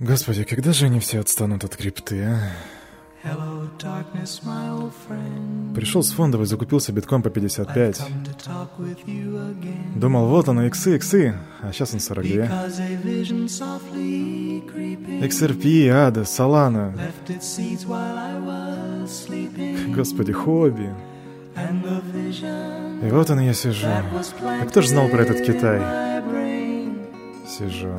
Господи, когда же они все отстанут от крипты, а? Hello, darkness. Пришел с фондовой, закупился биткоин по 55. Come to talk with you again. Думал, вот оно, иксы, иксы, а сейчас он 42. Because a vision softly creeping XRP, Ада, sleeping. Господи, хобби. И вот он я сижу. А кто ж знал про этот Китай? Сижу.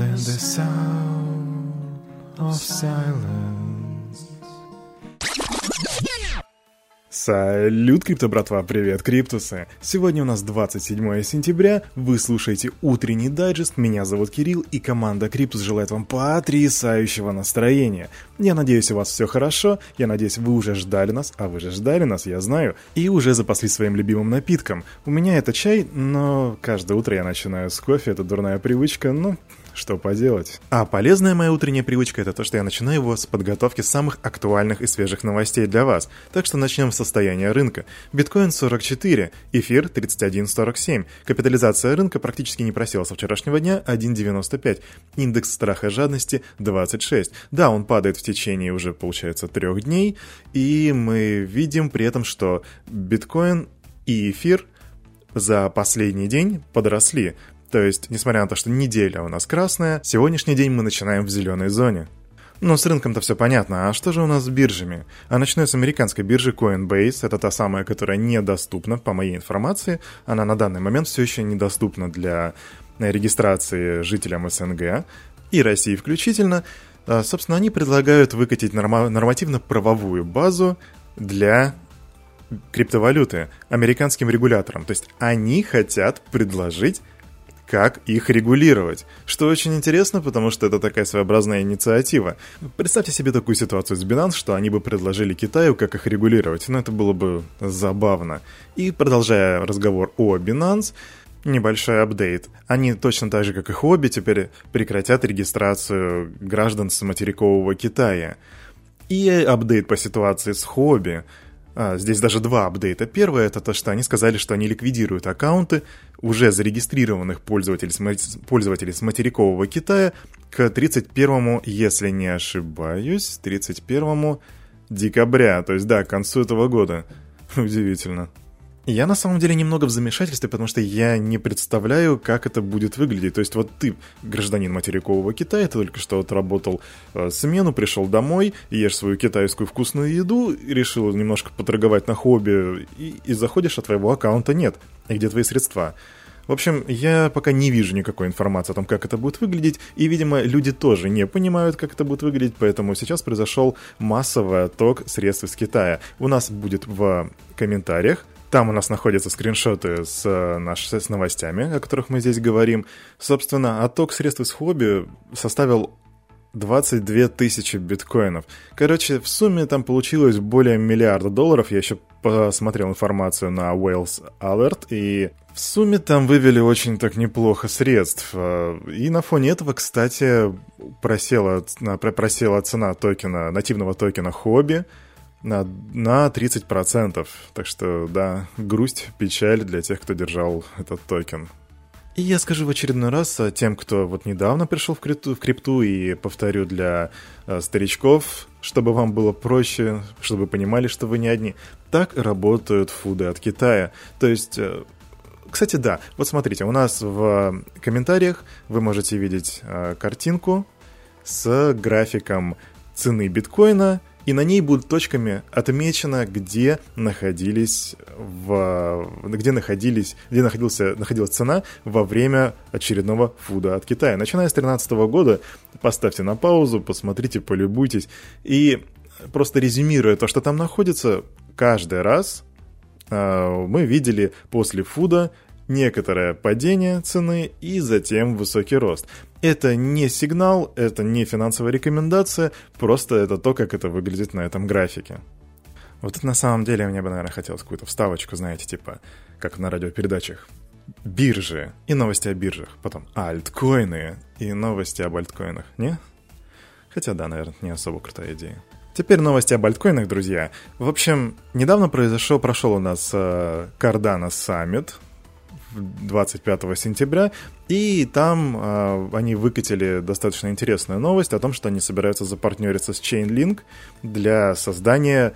Within the sound of silence. Салют, крипто братва, привет, криптусы! Сегодня у нас 27 сентября, вы слушаете утренний дайджест, меня зовут Кирилл, и команда Криптус желает вам потрясающего настроения. Я надеюсь, у вас все хорошо, я надеюсь, вы уже ждали нас, а вы же ждали нас, я знаю, и уже запаслись своим любимым напитком. У меня это чай, но каждое утро я начинаю с кофе, это дурная привычка, но что поделать. А полезная моя утренняя привычка это то, что я начинаю его с подготовки самых актуальных и свежих новостей для вас. Так что начнем с состояния рынка. Биткоин 44, эфир 31.47. Капитализация рынка практически не просела со вчерашнего дня 1.95. Индекс страха и жадности 26. Да, он падает в течение уже, получается, трех дней. И мы видим при этом, что биткоин и эфир за последний день подросли. То есть, несмотря на то, что неделя у нас красная, сегодняшний день мы начинаем в зеленой зоне. Но с рынком-то все понятно, а что же у нас с биржами? А начну с американской биржи Coinbase, это та самая, которая недоступна, по моей информации, она на данный момент все еще недоступна для регистрации жителям СНГ и России включительно. А, Собственно, они предлагают выкатить норма- нормативно-правовую базу для криптовалюты американским регуляторам. То есть они хотят предложить как их регулировать. Что очень интересно, потому что это такая своеобразная инициатива. Представьте себе такую ситуацию с Binance, что они бы предложили Китаю, как их регулировать. Ну, это было бы забавно. И продолжая разговор о Binance, небольшой апдейт. Они точно так же, как и Хобби, теперь прекратят регистрацию граждан с материкового Китая. И апдейт по ситуации с Хобби. А, здесь даже два апдейта. Первое это то, что они сказали, что они ликвидируют аккаунты уже зарегистрированных пользователей пользователей с материкового Китая к 31, если не ошибаюсь, 31 декабря. То есть, да, к концу этого года. Удивительно. Я на самом деле немного в замешательстве, потому что я не представляю, как это будет выглядеть. То есть вот ты, гражданин материкового Китая, ты только что отработал э, смену, пришел домой, ешь свою китайскую вкусную еду, решил немножко поторговать на хобби, и, и заходишь, а твоего аккаунта нет. И где твои средства? В общем, я пока не вижу никакой информации о том, как это будет выглядеть, и, видимо, люди тоже не понимают, как это будет выглядеть, поэтому сейчас произошел массовый отток средств из Китая. У нас будет в комментариях там у нас находятся скриншоты с, э, наш, с новостями, о которых мы здесь говорим. Собственно, отток средств из хобби составил 22 тысячи биткоинов. Короче, в сумме там получилось более миллиарда долларов. Я еще посмотрел информацию на Wales Alert, и в сумме там вывели очень так неплохо средств. Э, И на фоне этого, кстати, просела, просела цена токена, нативного токена хобби на, на 30%. Так что, да, грусть, печаль для тех, кто держал этот токен. И я скажу в очередной раз а, тем, кто вот недавно пришел в крипту, в крипту и повторю для э, старичков, чтобы вам было проще, чтобы понимали, что вы не одни. Так работают фуды от Китая. То есть... э, кстати, да, вот смотрите, у нас в комментариях вы можете видеть э, картинку с графиком цены биткоина, и на ней будут точками отмечено, где находились в, где находились, где находился, находилась цена во время очередного фуда от Китая. Начиная с 2013 года, поставьте на паузу, посмотрите, полюбуйтесь. И просто резюмируя то, что там находится, каждый раз э, мы видели после фуда некоторое падение цены и затем высокий рост. Это не сигнал, это не финансовая рекомендация, просто это то, как это выглядит на этом графике. Вот это на самом деле мне бы, наверное, хотелось какую-то вставочку, знаете, типа, как на радиопередачах. Биржи и новости о биржах, потом альткоины и новости об альткоинах, не? Хотя да, наверное, не особо крутая идея. Теперь новости об альткоинах, друзья. В общем, недавно произошел, прошел у нас э, Cardano Summit 25 сентября, и там э, они выкатили достаточно интересную новость о том, что они собираются запартнериться с Chainlink для создания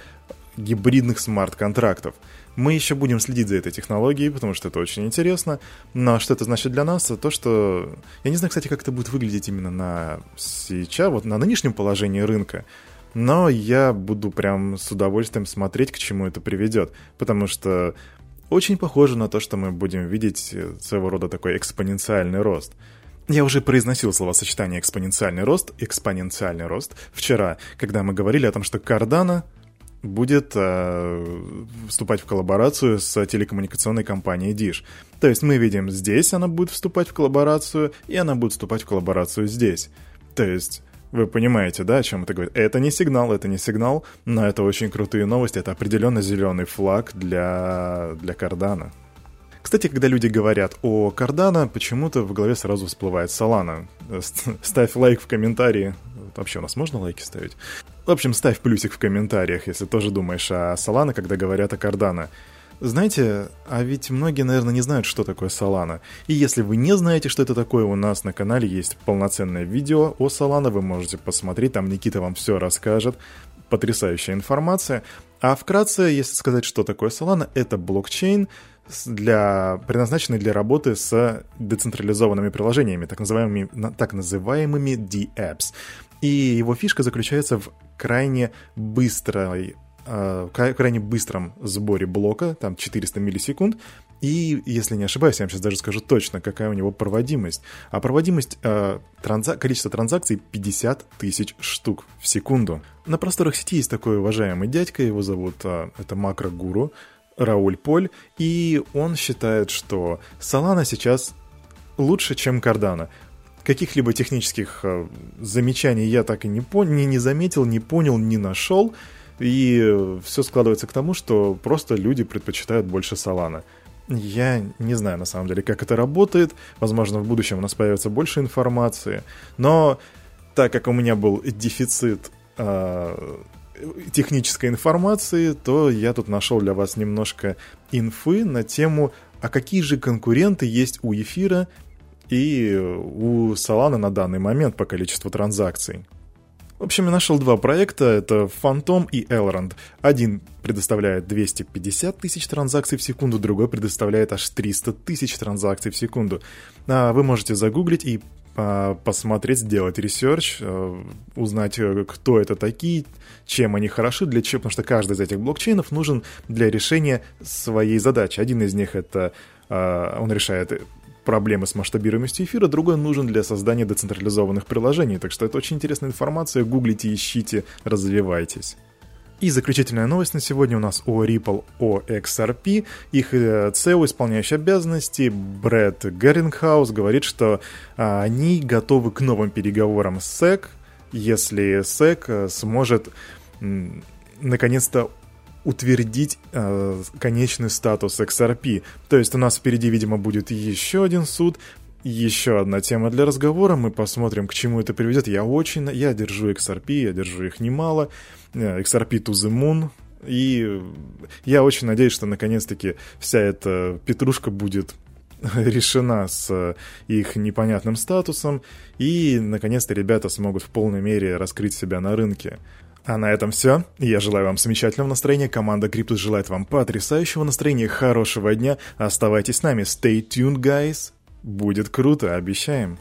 гибридных смарт-контрактов. Мы еще будем следить за этой технологией, потому что это очень интересно. Но что это значит для нас? То, что... Я не знаю, кстати, как это будет выглядеть именно на сейчас, вот на нынешнем положении рынка. Но я буду прям с удовольствием смотреть, к чему это приведет. Потому что очень похоже на то, что мы будем видеть своего рода такой экспоненциальный рост. Я уже произносил словосочетание экспоненциальный рост, экспоненциальный рост вчера, когда мы говорили о том, что Cardano будет э, вступать в коллаборацию с телекоммуникационной компанией Dish. То есть мы видим здесь она будет вступать в коллаборацию, и она будет вступать в коллаборацию здесь. То есть вы понимаете, да, о чем это говорит? Это не сигнал, это не сигнал, но это очень крутые новости, это определенно зеленый флаг для, для Кардана. Кстати, когда люди говорят о Кардана, почему-то в голове сразу всплывает Solana. Ставь лайк в комментарии. Вообще, у нас можно лайки ставить? В общем, ставь плюсик в комментариях, если тоже думаешь о Solana, когда говорят о Cardano. Знаете, а ведь многие, наверное, не знают, что такое Solana. И если вы не знаете, что это такое, у нас на канале есть полноценное видео о Solana, вы можете посмотреть, там Никита вам все расскажет. Потрясающая информация. А вкратце, если сказать, что такое Solana, это блокчейн, для, предназначенный для работы с децентрализованными приложениями, так называемыми, так называемыми D-apps. И его фишка заключается в крайне быстрой э, крайне быстром сборе блока, там 400 миллисекунд, и, если не ошибаюсь, я вам сейчас даже скажу точно, какая у него проводимость. А проводимость, э, транзак... количество транзакций 50 тысяч штук в секунду. На просторах сети есть такой уважаемый дядька, его зовут, э, это макрогуру, Рауль Поль, и он считает, что Solana сейчас лучше, чем Cardano. Каких-либо технических э, замечаний я так и не, пон- не, не заметил, не понял, не нашел. И все складывается к тому, что просто люди предпочитают больше Solana. Я не знаю, на самом деле, как это работает. Возможно, в будущем у нас появится больше информации. Но так как у меня был дефицит э, технической информации, то я тут нашел для вас немножко инфы на тему, а какие же конкуренты есть у эфира и у Solana на данный момент по количеству транзакций. В общем, я нашел два проекта, это Fantom и Elrond. Один предоставляет 250 тысяч транзакций в секунду, другой предоставляет аж 300 тысяч транзакций в секунду. А вы можете загуглить и а, посмотреть, сделать research, а, узнать, э, кто это такие, чем они хороши, для чего, потому что каждый из этих блокчейнов нужен для решения своей задачи. Один из них это а, он решает проблемы с масштабируемостью эфира, другой нужен для создания децентрализованных приложений. Так что это очень интересная информация. Гуглите, ищите, развивайтесь. И заключительная новость на сегодня у нас о Ripple, о XRP. Их CEO, э, исполняющий обязанности, Брэд Геррингхаус, говорит, что а, они готовы к новым переговорам с SEC, если SEC э, сможет наконец-то утвердить э, конечный статус XRP. То есть у нас впереди, видимо, будет еще один суд, еще одна тема для разговора. Мы посмотрим, к чему это приведет. Я очень... Я держу XRP, я держу их немало. Э, XRP to the moon. И я очень надеюсь, что наконец-таки вся эта петрушка будет решена с их непонятным статусом, и наконец-то ребята смогут в полной мере раскрыть себя на рынке. А на этом все. Я желаю вам замечательного настроения. Команда Криптус желает вам потрясающего настроения, хорошего дня. Оставайтесь с нами. Stay tuned, guys. Будет круто, обещаем.